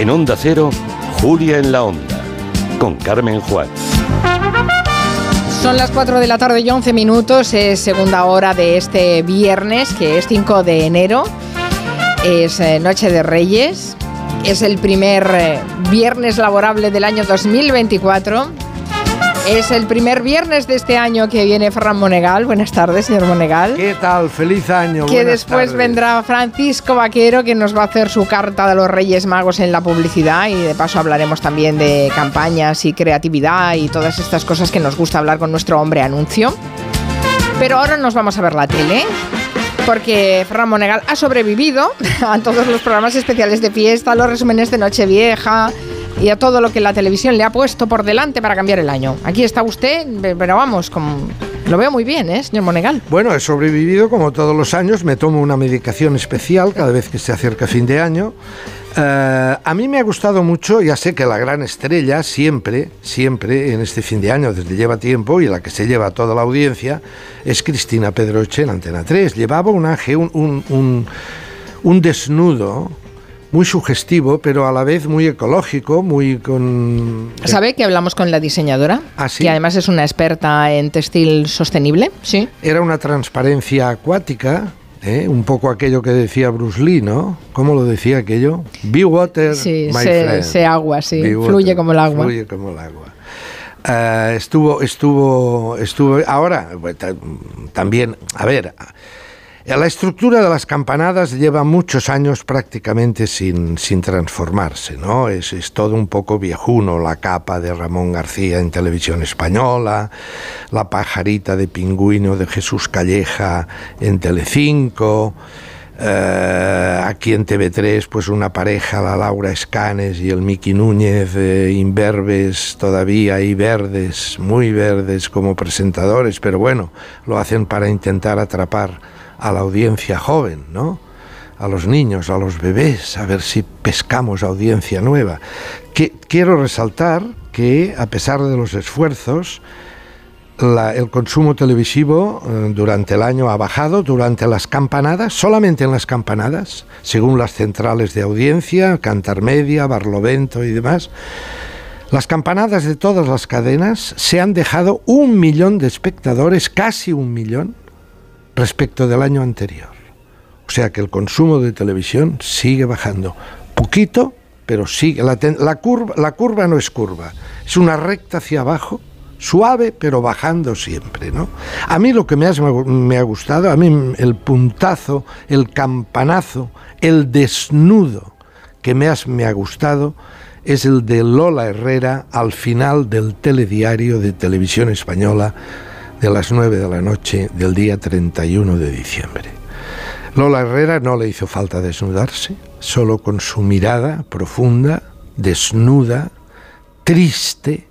En Onda Cero, Julia en la Onda, con Carmen Juan. Son las 4 de la tarde y 11 minutos, es segunda hora de este viernes, que es 5 de enero, es eh, Noche de Reyes, es el primer eh, viernes laborable del año 2024 es el primer viernes de este año que viene Ferran Monegal. Buenas tardes, señor Monegal. ¿Qué tal? Feliz año. Que después vendrá Francisco Vaquero, que nos va a hacer su carta de los Reyes Magos en la publicidad. Y de paso hablaremos también de campañas y creatividad y todas estas cosas que nos gusta hablar con nuestro hombre anuncio. Pero ahora nos vamos a ver la tele porque Ferran Monegal ha sobrevivido a todos los programas especiales de fiesta, los resúmenes de Nochevieja, y a todo lo que la televisión le ha puesto por delante para cambiar el año. Aquí está usted, pero vamos, como, lo veo muy bien, ¿eh, señor Monegal? Bueno, he sobrevivido como todos los años, me tomo una medicación especial cada vez que se acerca fin de año. Eh, a mí me ha gustado mucho, ya sé que la gran estrella siempre, siempre en este fin de año, desde lleva tiempo y la que se lleva toda la audiencia, es Cristina Pedroche en Antena 3. Llevaba un, un, un desnudo muy sugestivo, pero a la vez muy ecológico, muy con... ¿Sabe que hablamos con la diseñadora? ¿Ah, sí? además es una experta en textil sostenible, sí. Era una transparencia acuática, ¿eh? un poco aquello que decía Bruce Lee, ¿no? ¿Cómo lo decía aquello? Be water, sí, my se, agua, sí, fluye como el agua. Fluye como el agua. Eh, estuvo, estuvo, estuvo. Ahora, también, a ver, la estructura de las campanadas lleva muchos años prácticamente sin, sin transformarse, ¿no? Es, es, todo un poco viejuno, la capa de Ramón García en televisión española, la pajarita de pingüino de Jesús Calleja en Telecinco, eh, aquí en TV3 pues una pareja, la Laura Escanes y el Miki Núñez, eh, imberbes todavía y verdes, muy verdes como presentadores, pero bueno, lo hacen para intentar atrapar a la audiencia joven, ¿no? a los niños, a los bebés, a ver si pescamos audiencia nueva. Que, quiero resaltar que, a pesar de los esfuerzos, el consumo televisivo eh, durante el año ha bajado, durante las campanadas, solamente en las campanadas, según las centrales de audiencia, Cantar Media, Barlovento y demás. Las campanadas de todas las cadenas se han dejado un millón de espectadores, casi un millón, respecto del año anterior. O sea que el consumo de televisión sigue bajando. Poquito, pero sigue. La, curva, la curva no es curva, es una recta hacia abajo, suave, pero bajando siempre. ¿no? A mí lo que me, me ha gustado, a mí el puntazo, el campanazo, el desnudo que me, me ha gustado es el de Lola Herrera al final del telediario de televisión española de las 9 de la noche del día 31 de diciembre. Lola Herrera no le hizo falta desnudarse, solo con su mirada profunda, desnuda, triste,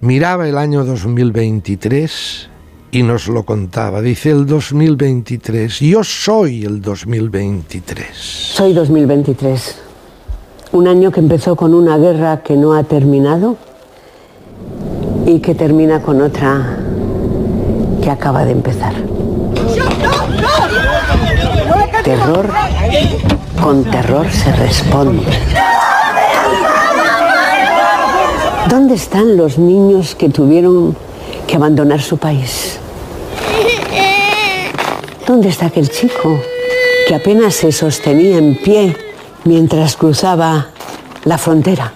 miraba el año 2023 y nos lo contaba. Dice el 2023, yo soy el 2023. Soy 2023, un año que empezó con una guerra que no ha terminado y que termina con otra que acaba de empezar. Terror con terror se responde. ¿Dónde están los niños que tuvieron que abandonar su país? ¿Dónde está aquel chico que apenas se sostenía en pie mientras cruzaba la frontera?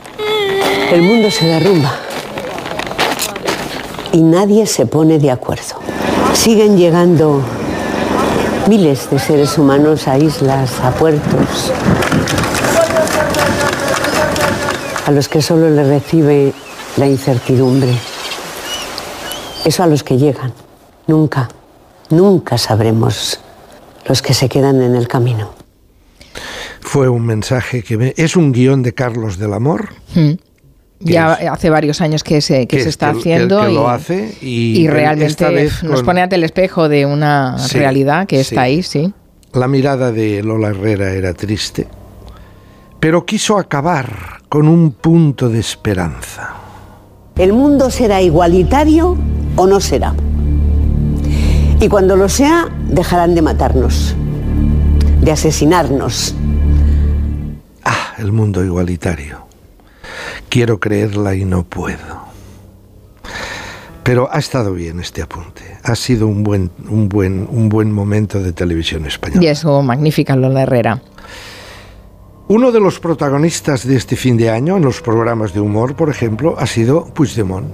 El mundo se derrumba y nadie se pone de acuerdo. Siguen llegando miles de seres humanos a islas, a puertos, a los que solo les recibe la incertidumbre. Eso a los que llegan. Nunca, nunca sabremos los que se quedan en el camino. Fue un mensaje que es un guion de Carlos del Amor. Mm. Ya hace varios años que se, que se está haciendo y, lo hace y, realmente nos pone ante el espejo de una realidad que está ahí, sí. La mirada de Lola Herrera era triste, pero quiso acabar con un punto de esperanza. ¿El mundo será igualitario o no será? Y cuando lo sea, dejarán de matarnos, de asesinarnos, el mundo igualitario. Quiero creerla y no puedo. Pero ha estado bien este apunte. Ha sido un buen, un buen, un buen momento de televisión española. Y eso, magnífica Lola Herrera. Uno de los protagonistas de este fin de año en los programas de humor, por ejemplo, ha sido Puigdemont.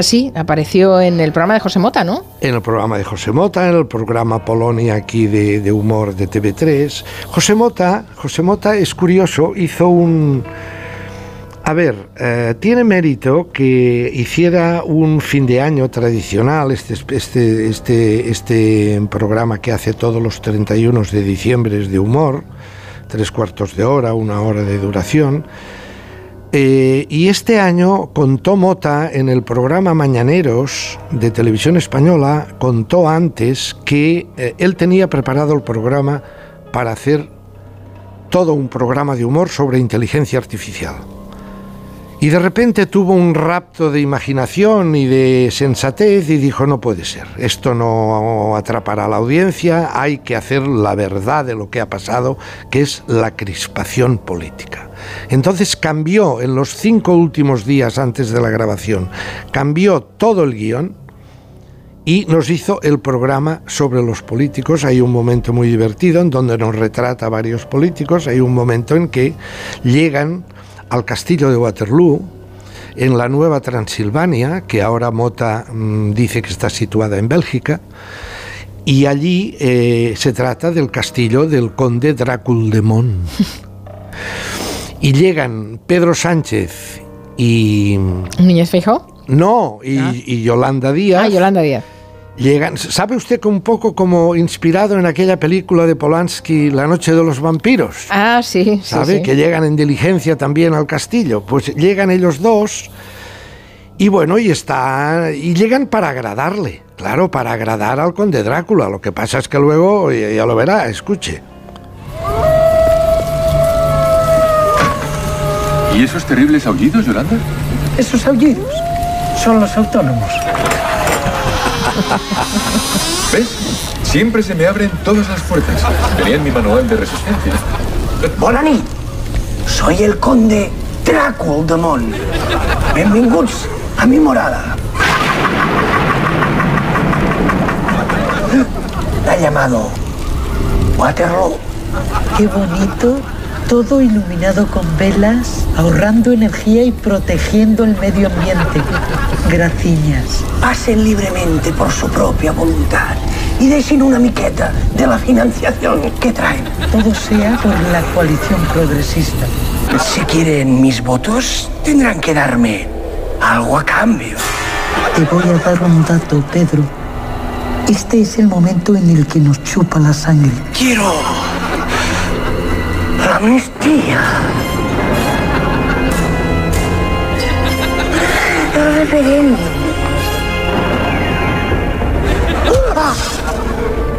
Sí, apareció en el programa de José Mota, ¿no? En el programa de José Mota, en el programa Polonia aquí de, de humor de TV3. José Mota, José Mota es curioso, hizo un... A ver, eh, tiene mérito que hiciera un fin de año tradicional, este, este, este, este programa que hace todos los 31 de diciembre de humor, tres cuartos de hora, una hora de duración. Eh, y este año contó Mota en el programa Mañaneros de Televisión Española, contó antes que eh, él tenía preparado el programa para hacer todo un programa de humor sobre inteligencia artificial. Y de repente tuvo un rapto de imaginación y de sensatez y dijo, no puede ser, esto no atrapará a la audiencia, hay que hacer la verdad de lo que ha pasado, que es la crispación política. Entonces cambió en los cinco últimos días antes de la grabación, cambió todo el guion y nos hizo el programa sobre los políticos. Hay un momento muy divertido en donde nos retrata varios políticos, hay un momento en que llegan al castillo de Waterloo, en la Nueva Transilvania, que ahora Mota mmm, dice que está situada en Bélgica, y allí eh, se trata del castillo del conde Dráculdemont. y llegan Pedro Sánchez y... ¿Núñez Feijóo? No, y, Ah. y Yolanda Díaz. Ah, Yolanda Díaz. Llegan, ¿Sabe usted que un poco como inspirado en aquella película de Polanski, La noche de los vampiros? Ah, sí, sí, ¿sabe? sí. Que llegan en diligencia también al castillo. Pues llegan ellos dos y bueno, y está y llegan para agradarle, claro, para agradar al conde Drácula. Lo que pasa es que luego ya, ya lo verá, escuche. ¿Y esos terribles aullidos, Yolanda? Esos aullidos son los autónomos. ¿Ves? Siempre se me abren todas las puertas. Tenía en mi manual de resistencia. Bonani, soy el conde Drácula-Demont. Benvinguts a mi morada. La ha llamado Waterloo. Qué bonito, todo iluminado con velas, ahorrando energía y protegiendo el medio ambiente. Graciñas. Pasen libremente por su propia voluntad y dejen una miqueta de la financiación que traen. Todo sea por la coalición progresista. Si quieren mis votos, tendrán que darme algo a cambio. Te voy a dar un dato, Pedro. Este es el momento en el que nos chupa la sangre. Quiero amnistía. El referéndum.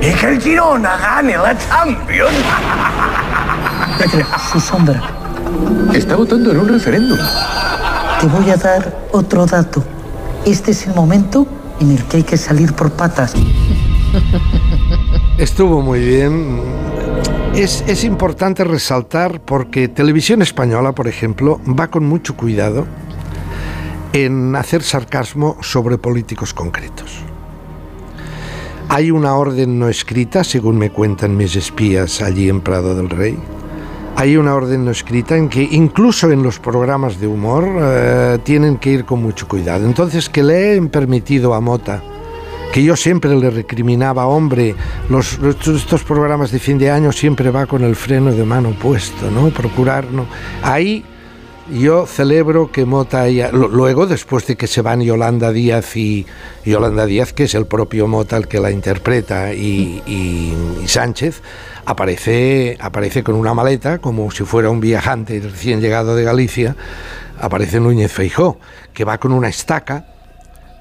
Y que el Girona gane la Champions. Pedro, su sombra. Está votando en un referéndum. Te voy a dar otro dato. Este es el momento en el que hay que salir por patas. Estuvo muy bien. Es, importante resaltar porque Televisión Española, por ejemplo, va con mucho cuidado en hacer sarcasmo sobre políticos concretos. Hay una orden no escrita, según me cuentan mis espías allí en Prado del Rey. Hay una orden no escrita en que incluso en los programas de humor eh, tienen que ir con mucho cuidado. Entonces, que le he permitido a Mota, que yo siempre le recriminaba, hombre, los, estos programas de fin de año siempre va con el freno de mano puesto, ¿no? Procurar, ¿no? Ahí yo celebro que Mota haya... Luego, después de que se van Yolanda Díaz y Yolanda Díaz, que es el propio Mota el que la interpreta, y, y- y Sánchez, aparece, aparece con una maleta, como si fuera un viajante recién llegado de Galicia, aparece Núñez Feijó, que va con una estaca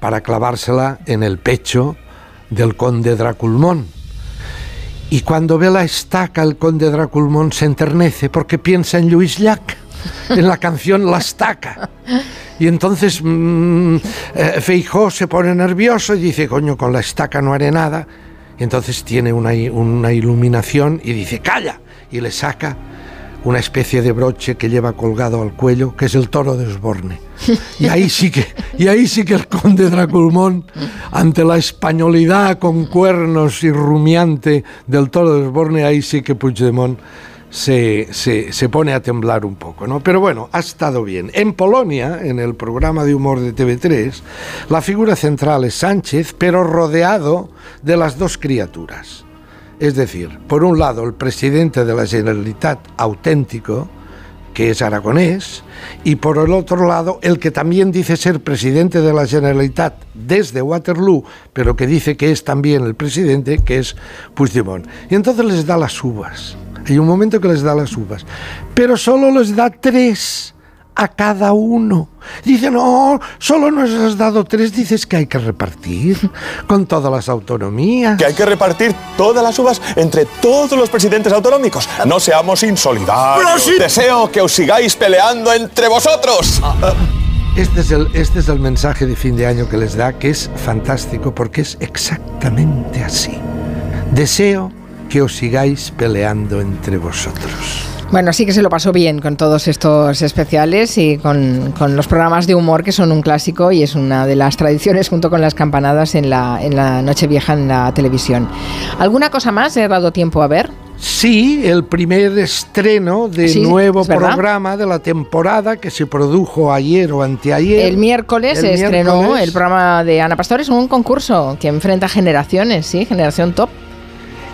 para clavársela en el pecho del conde Draculmón. Y cuando ve la estaca, el conde Draculmón se enternece porque piensa en Luis Llach, en la canción La Estaca. Y entonces mm, eh, Feijó se pone nervioso y dice, coño, con la estaca no haré nada. Y entonces tiene una, una iluminación y dice, calla. Y le saca una especie de broche que lleva colgado al cuello, que es el toro de Osborne. Y ahí sí que, y ahí sí que el conde Draculmón, ante la españolidad con cuernos y rumiante del toro de Osborne, ahí sí que Puigdemont se, se, se, pone a temblar un poco, ¿no? Pero bueno, ha estado bien. En Polonia, en el programa de humor de TV3, la figura central es Sánchez, pero rodeado de las dos criaturas. Es decir, por un lado, el presidente de la Generalitat auténtico, que es aragonés, y por el otro lado, el que también dice ser presidente de la Generalitat desde Waterloo, pero que dice que es también el presidente, que es Puigdemont. Y entonces les da las uvas. Hay un momento que les da las uvas, pero solo les da tres a cada uno. Dice, no, solo nos has dado tres, dices que hay que repartir con todas las autonomías. Que hay que repartir todas las uvas entre todos los presidentes autonómicos. No seamos insolidarios. sí. Deseo que os sigáis peleando entre vosotros. Este es, el, este es el mensaje de fin de año que les da, que es fantástico porque es exactamente así. Deseo que os sigáis peleando entre vosotros. Bueno, sí que se lo pasó bien con todos estos especiales y con, con, los programas de humor que son un clásico y es una de las tradiciones junto con las campanadas en la, en la Nochevieja en la televisión. ¿Alguna cosa más he dado tiempo a ver? Sí, el primer estreno de Sí, nuevo programa de la temporada que se produjo ayer o anteayer. El miércoles El se estrenó miércoles. el programa de Ana Pastor. Es un concurso que enfrenta generaciones, ¿sí? Generación top.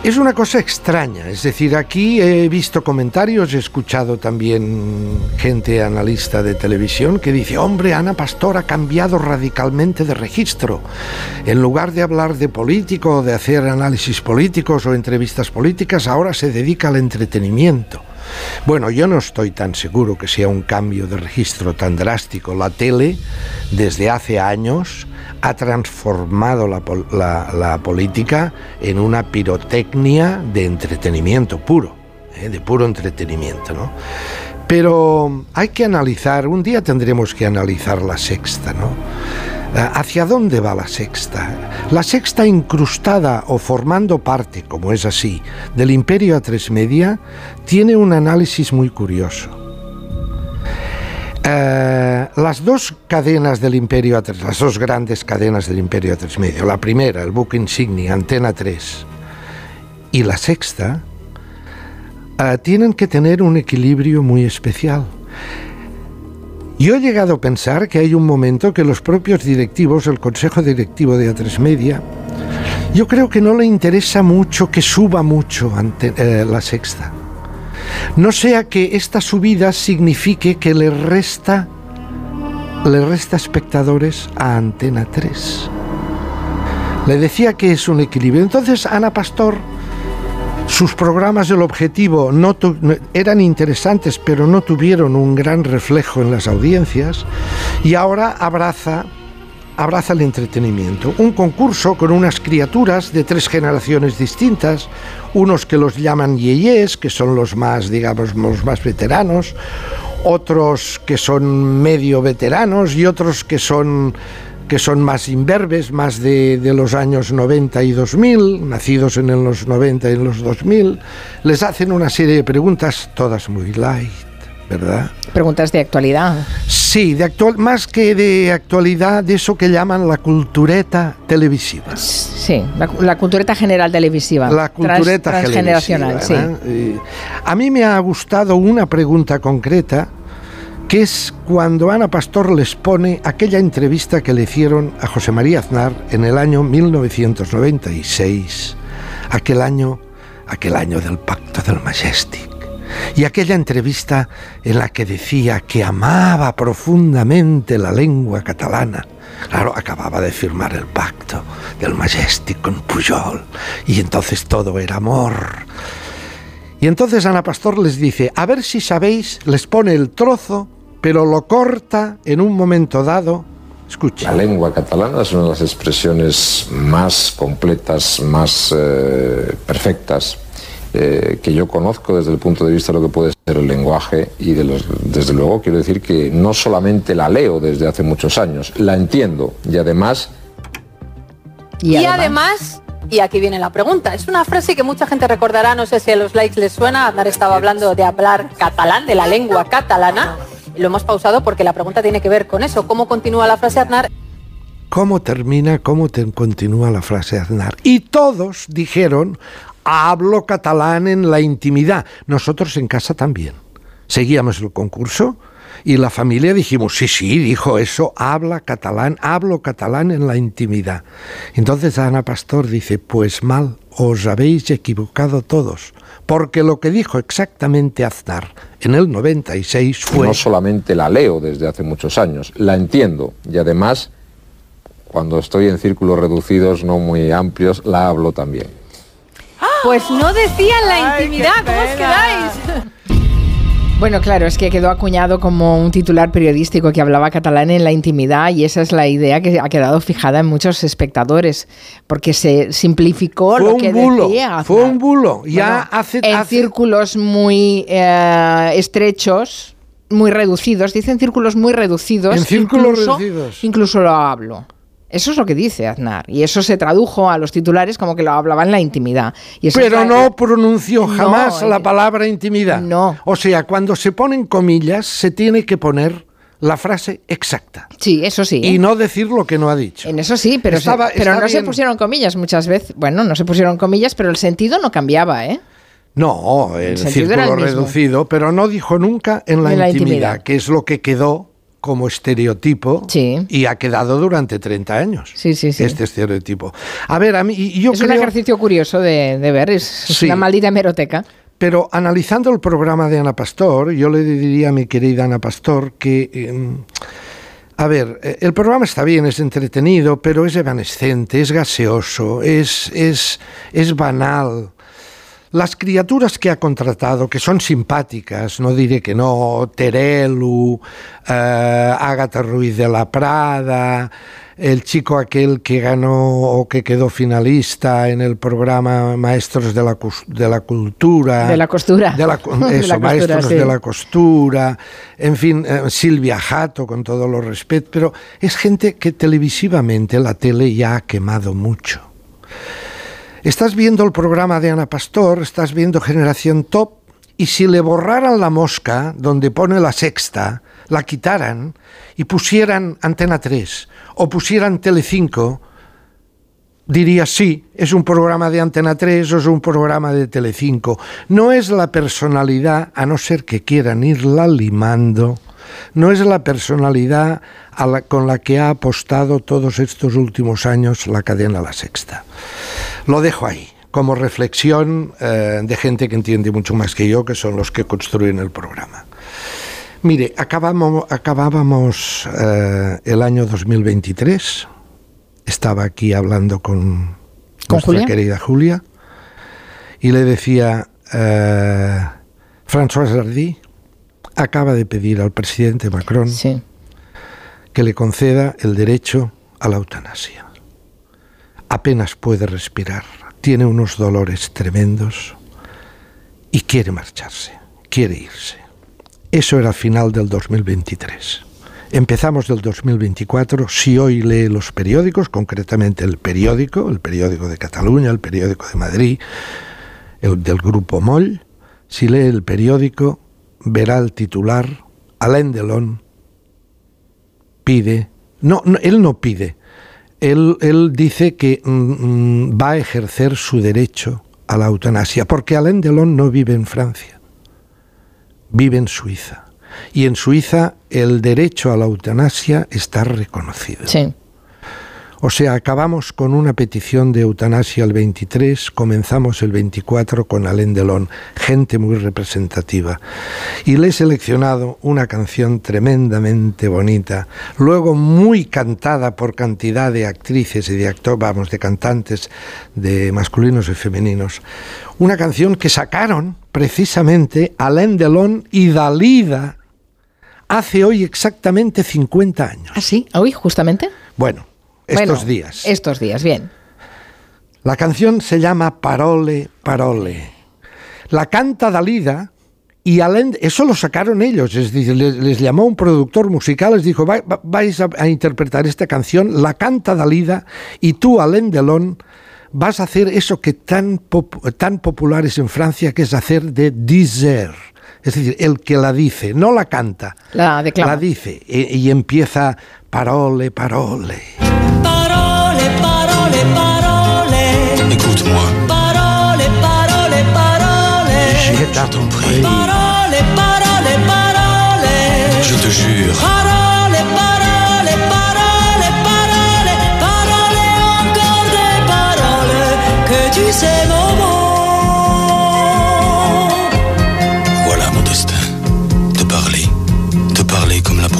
Es una cosa extraña, es decir, aquí he visto comentarios, he escuchado también gente analista de televisión que dice, hombre, Ana Pastor ha cambiado radicalmente de registro. En lugar de hablar de político de hacer análisis políticos o entrevistas políticas, ahora se dedica al entretenimiento. Bueno, yo no estoy tan seguro que sea un cambio de registro tan drástico. La tele, desde hace años, ha transformado la, pol- la- la política en una pirotecnia de entretenimiento puro, ¿eh? de puro entretenimiento. Pero hay que analizar, un día tendremos que analizar la sexta, ¿no? Eh, ¿Hacia dónde va la sexta? La sexta incrustada o formando parte, como es así, del imperio a tres media, tiene un análisis muy curioso. Eh, las dos cadenas del Imperio A3, las dos grandes cadenas del Imperio A3 Medio, la primera, el buque insignia, Antena 3, y la sexta, eh, tienen que tener un equilibrio muy especial. Yo he llegado a pensar que hay un momento que los propios directivos, el Consejo Directivo de A3 Media, yo creo que no le interesa mucho que suba mucho ante, eh, la sexta. No sea que esta subida signifique que le resta le resta espectadores a Antena 3. Le decía que es un equilibrio. Entonces Ana Pastor sus programas el objetivo no- eran interesantes, pero no tuvieron un gran reflejo en las audiencias y ahora abraza abraza el entretenimiento. Un concurso con unas criaturas de tres generaciones distintas, unos que los llaman yeyes, que son los más, digamos, los más veteranos, otros que son medio veteranos y otros que son que son más imberbes, más de, de los años 90 y 2000, nacidos en los 90 y en los 2000, les hacen una serie de preguntas, todas muy light, ¿verdad? Preguntas de actualidad. Sí, de actual, más que de actualidad, de eso que llaman la cultureta televisiva. Sí, la, la cultureta general televisiva. La cultureta Trans- transgeneracional, sí. a mí me ha gustado una pregunta concreta, que es cuando Ana Pastor les pone aquella entrevista que le hicieron a José María Aznar en el año 1996, aquel año, aquel año del Pacto del Majestic. Y aquella entrevista en la que decía que amaba profundamente la lengua catalana. Claro, acababa de firmar el pacto del Majestic con Pujol. Y entonces todo era amor. Y entonces Ana Pastor les dice, a ver si sabéis, les pone el trozo, pero lo corta en un momento dado. Escucha. La lengua catalana es una de las expresiones más completas, más eh, perfectas eh, que yo conozco desde el punto de vista de lo que puede ser el lenguaje y de los- desde luego quiero decir que no solamente la leo desde hace muchos años, la entiendo y además Y, Y además, además, Y aquí viene la pregunta. Es una frase que mucha gente recordará, no sé si a los likes les suena. Aznar estaba hablando de hablar catalán, de la lengua catalana. Lo hemos pausado porque la pregunta tiene que ver con eso. ¿Cómo continúa la frase Aznar? ¿Cómo termina, cómo te continúa la frase Aznar? Y todos dijeron, hablo catalán en la intimidad. Nosotros en casa también. Seguíamos el concurso y la familia dijimos, sí, sí, dijo eso, habla catalán, hablo catalán en la intimidad. Entonces Ana Pastor dice, pues mal, os habéis equivocado todos, porque lo que dijo exactamente Aznar en el 96 fue... No solamente la leo desde hace muchos años, la entiendo y además, cuando estoy en círculos reducidos, no muy amplios, la hablo también. Pues no decían la intimidad, ¿cómo os quedáis? Bueno, claro, es que quedó acuñado como un titular periodístico que hablaba catalán en la intimidad y esa es la idea que ha quedado fijada en muchos espectadores, porque se simplificó Fue lo un que bulo, decía. fue un bulo. Ya Bueno, hace- en hace- círculos muy eh, estrechos, muy reducidos, dicen círculos muy reducidos. En círculos incluso- reducidos. Incluso lo hablo. Eso es lo que dice Aznar. Y eso se tradujo a los titulares como que lo hablaba en la intimidad. Y Pero no pronunció jamás eh, la palabra intimidad. No. O sea, cuando se ponen comillas, se tiene que poner la frase exacta. Sí, eso sí. Y no decir lo que no ha dicho. En eso sí, pero, se- Estaba- pero no se pusieron comillas muchas veces. Bueno, no se pusieron comillas, pero el sentido no cambiaba, ¿eh? No, el, sentido era círculo el reducido, pero no dijo nunca en la, En la intimidad, intimidad. que es lo que quedó como estereotipo y ha quedado durante 30 años. Sí, sí, sí. Este estereotipo. A ver, a mí y yo es un ejercicio curioso de, de ver, es, es una maldita hemeroteca. Pero analizando el programa de Ana Pastor, yo le diría a mi querida Ana Pastor que, eh, a ver, eh, el programa está bien, es entretenido, pero es evanescente, es gaseoso, es, es, es banal. Las criaturas que ha contratado, que son simpáticas, no diré que no, Terelu, eh, Ágata Ruiz de la Prada, el chico aquel que ganó o que quedó finalista en el programa Maestros de la, de la Cultura. De la costura. De la, De eso, la costura, Maestros sí. de la Costura. En fin, eh, Silvia Jato, con todo los respeto, pero es gente que televisivamente la tele ya ha quemado mucho. Estás viendo el programa de Ana Pastor, estás viendo Generación Top, y si le borraran la mosca donde pone la sexta, la quitaran y pusieran Antena 3 o pusieran Telecinco, diría sí, es un programa de Antena 3 o es un programa de Telecinco. No es la personalidad, a no ser que quieran irla limando, no es la personalidad con la que ha apostado todos estos últimos años la cadena La Sexta. Lo dejo ahí, como reflexión eh, de gente que entiende mucho más que yo, que son los que construyen el programa. Mire, acabamos, acabábamos eh, el año 2023. Estaba aquí hablando con, ¿Con nuestra Julia? querida Julia y le decía, eh, François Sardy acaba de pedir al presidente Macron que le conceda el derecho a la eutanasia. Apenas puede respirar, tiene unos dolores tremendos y quiere marcharse, quiere irse. Eso era final del 2023. Empezamos del 2024. Si hoy lee los periódicos, concretamente el periódico, el periódico de Cataluña, el periódico de Madrid, el del grupo Moll, si lee el periódico, verá el titular, Alain Delon pide, no, no, él no pide, él, él dice que mm, mm, va a ejercer su derecho a la eutanasia, porque Alain Delon no vive en Francia, vive en Suiza. Y en Suiza el derecho a la eutanasia está reconocido. Sí. O sea, acabamos con una petición de eutanasia el 23, comenzamos el 24 con Alain Delon, gente muy representativa. Y le he seleccionado una canción tremendamente bonita, luego muy cantada por cantidad de actrices y de actores, vamos, de cantantes, de masculinos y femeninos. Una canción que sacaron precisamente Alain Delon y Dalida hace hoy exactamente 50 años. ¿Ah, sí? ¿Hoy, justamente? Bueno, estos Bueno, días. Estos días, bien. La canción se llama Parole, Parole. La canta Dalida y Alain, eso lo sacaron ellos, es decir, les, les llamó un productor musical, les dijo, "Va- va- vais a, a interpretar esta canción, la canta Dalida y tú, Alain Delon, vas a hacer eso que tan, pop- tan popular es en Francia, que es hacer de dizer. Es decir, el que la dice, no la canta, La declama. la dice y, y empieza parole, parole. Parole, parole, parole. Écoute-moi, Parole, parole, parole. Je t'en prie. Parole, parole, parole. je te jure, Parole, parole,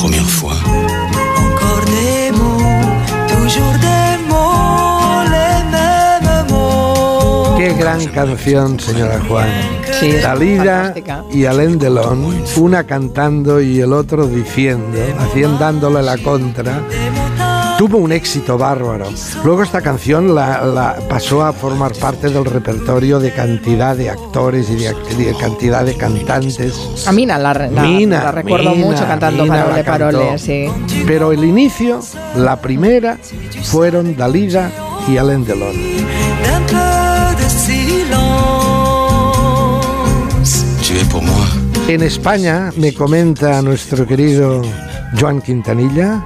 première fois. Encore des mots, toujours des mots, les mêmes mots. Qué gran canción, señora Juan. Sí, Dalida y Alain Delon, una cantando y el otro diciendo, haciendo dándole la contra. Tuvo un éxito bárbaro. Luego esta canción la, la pasó a formar parte del repertorio de cantidad de actores y de, cantidad de cantantes. A Mina la, la- Mina, la recuerdo Mina, mucho cantando Mina Parole. Parole, sí. Pero el inicio, la primera, fueron Dalida y Alain Delon. En España, me comenta nuestro querido Joan Quintanilla,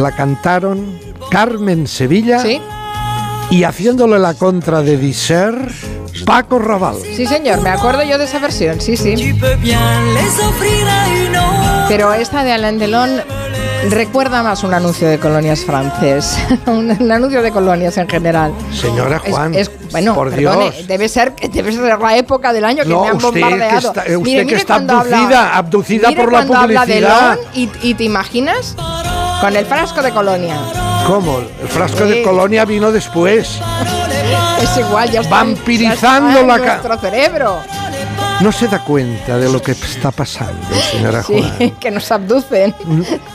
la cantaron Carmen Sevilla Sí, y haciéndole la contra de Disser, Paco Raval. sí señor, me acuerdo yo de esa versión, sí, sí. Pero esta de Alain Delon recuerda más un anuncio de colonias francés, un, un anuncio de colonias en general. Señora Juan, es, bueno, por perdone, Dios. debe ser debe ser la época del año que No, me han usted que bombardeado. está- usted Mire, que mire está habla- abducida, abducida por la cuando habla de publicidad. Y, y te imaginas con el frasco de colonia. ¿Cómo? El frasco de colonia vino después. Es igual, ya está, Vampirizando ya está la nuestro cerebro. No se da cuenta de lo que está pasando, señora Sí, Juan. que nos abducen.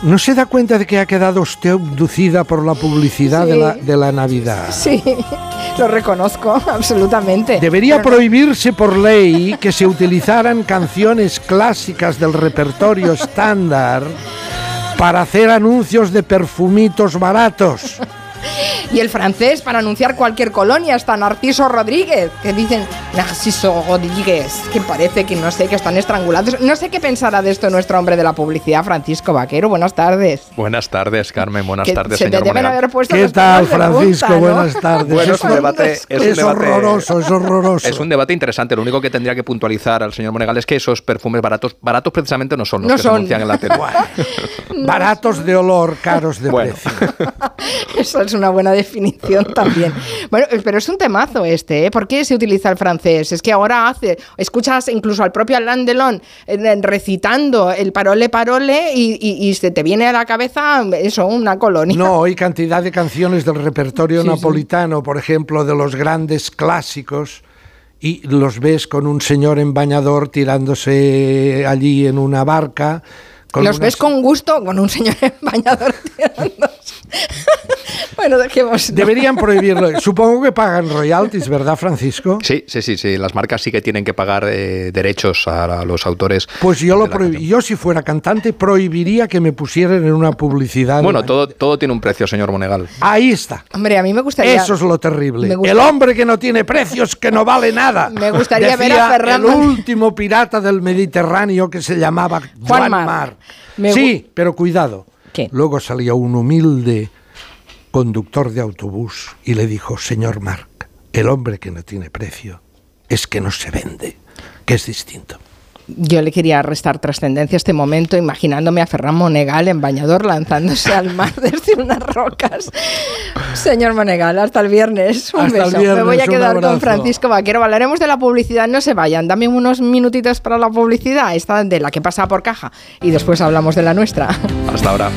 ¿No se da cuenta de que ha quedado usted abducida por la publicidad de, la, de la Navidad? Sí, lo reconozco absolutamente. Debería Pero no- prohibirse por ley que se utilizaran canciones clásicas del repertorio estándar para hacer anuncios de perfumitos baratos. Y el francés para anunciar cualquier colonia, hasta Narciso Rodríguez, que dicen Narciso Rodríguez, que parece que no sé, que están estrangulados. No sé qué pensará de esto nuestro hombre de la publicidad, Francisco Vaquero. Buenas tardes. Buenas tardes, Carmen. Buenas Que tardes, se te señor deben haber puesto ¿Qué tal, punta, Francisco? ¿no? Buenas tardes. Bueno, es un debate, es un es debate- horroroso, es horroroso. Es un debate interesante. Lo único que tendría que puntualizar al señor Monegal es que esos perfumes baratos, baratos precisamente no son los No que son. se anuncian en la tele. Baratos de olor, caros de Bueno. precio. Eso es una buena definición también. Bueno, pero es un temazo este, ¿eh? ¿Por qué se utiliza el francés? Es que ahora hace, escuchas incluso al propio Alain Delon eh, recitando el parole parole y, y- y se te viene a la cabeza eso, una colonia. No, hay cantidad de canciones del repertorio Sí, sí. napolitano, por ejemplo, de los grandes clásicos, y los ves con un señor en bañador tirándose allí en una barca. Con Los ves con gusto con un señor en bañador bueno, dejemos. Deberían prohibirlo. Supongo que pagan royalties, ¿verdad, Francisco? Sí, sí, sí, sí. Las marcas sí que tienen que pagar eh, derechos a, a los autores. Pues yo lo yo si fuera cantante prohibiría que me pusieran en una publicidad. Bueno, todo, todo tiene un precio, señor Monegal. Ahí está. Hombre, a mí me gustaría. Eso es lo terrible. Gusta- El hombre que no tiene precios, que no vale nada. Me gustaría ver a Ferran El último pirata del Mediterráneo que se llamaba Juan Juan Mar. Mar. Me Sí, pero cuidado. ¿Qué? Luego salía un humilde conductor de autobús y le dijo, señor Marc, el hombre que no tiene precio es que no se vende, que es distinto. Yo le quería restar trascendencia a este momento, imaginándome a Ferran Monegal en bañador lanzándose al mar desde unas rocas. Señor Monegal, hasta el viernes. Un Hasta el beso. Me voy a quedar con Francisco Vaquero. Hablaremos de la publicidad. No se vayan. Dame unos minutitos para la publicidad, esta de la que pasa por caja. Y después hablamos de la nuestra. Hasta ahora.